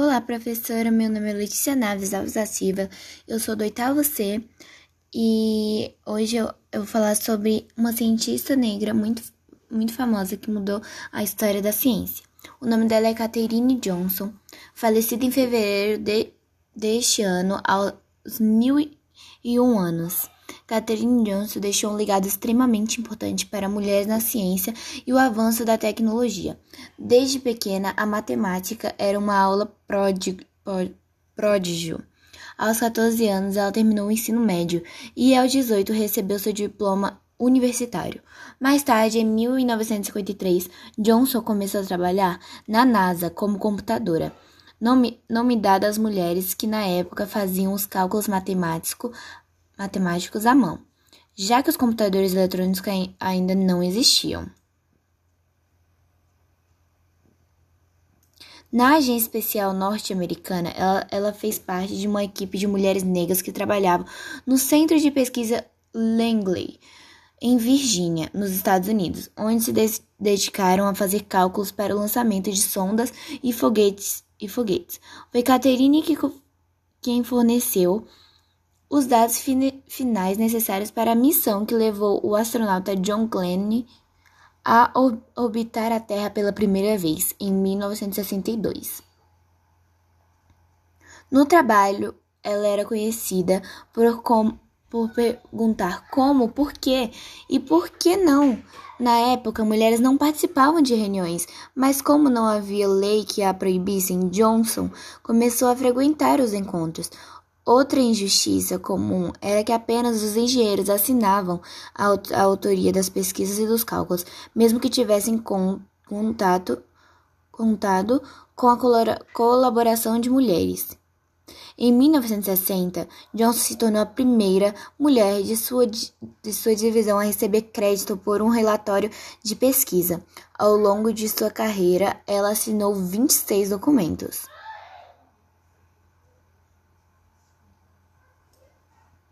Olá, professora. Meu nome é Letícia Naves Alves da Silva. Eu sou do oitavo C e hoje eu, eu vou falar sobre uma cientista negra muito, muito famosa que mudou a história da ciência. O nome dela é Catherine Johnson, falecida em fevereiro de, deste ano, aos mil e um anos. Catherine Johnson deixou um legado extremamente importante para mulheres na ciência e o avanço da tecnologia. Desde pequena, a matemática era uma aula pródigio. Aos 14 anos, ela terminou o ensino médio e, aos 18, recebeu seu diploma universitário. Mais tarde, em 1953, Johnson começou a trabalhar na NASA como computadora, nome, nome dado às mulheres que na época faziam os cálculos matemáticos matemáticos à mão, já que os computadores eletrônicos ainda não existiam. Na agência especial norte-americana, ela, ela, fez parte de uma equipe de mulheres negras que trabalhavam no Centro de Pesquisa Langley, em Virgínia, nos Estados Unidos, onde se dedicaram a fazer cálculos para o lançamento de sondas e foguetes. E foguetes. Foi Catherine que, quem forneceu os dados finais necessários para a missão que levou o astronauta John Glenn a orbitar a Terra pela primeira vez, em 1962. No trabalho, ela era conhecida por, com, por perguntar como, por quê e por que não. Na época, mulheres não participavam de reuniões, mas como não havia lei que a proibissem, Johnson começou a frequentar os encontros. Outra injustiça comum era que apenas os engenheiros assinavam a autoria das pesquisas e dos cálculos, mesmo que tivessem contato, contado com a colaboração de mulheres. Em 1960, Johnson se tornou a primeira mulher de sua, de sua divisão a receber crédito por um relatório de pesquisa. Ao longo de sua carreira, ela assinou 26 documentos.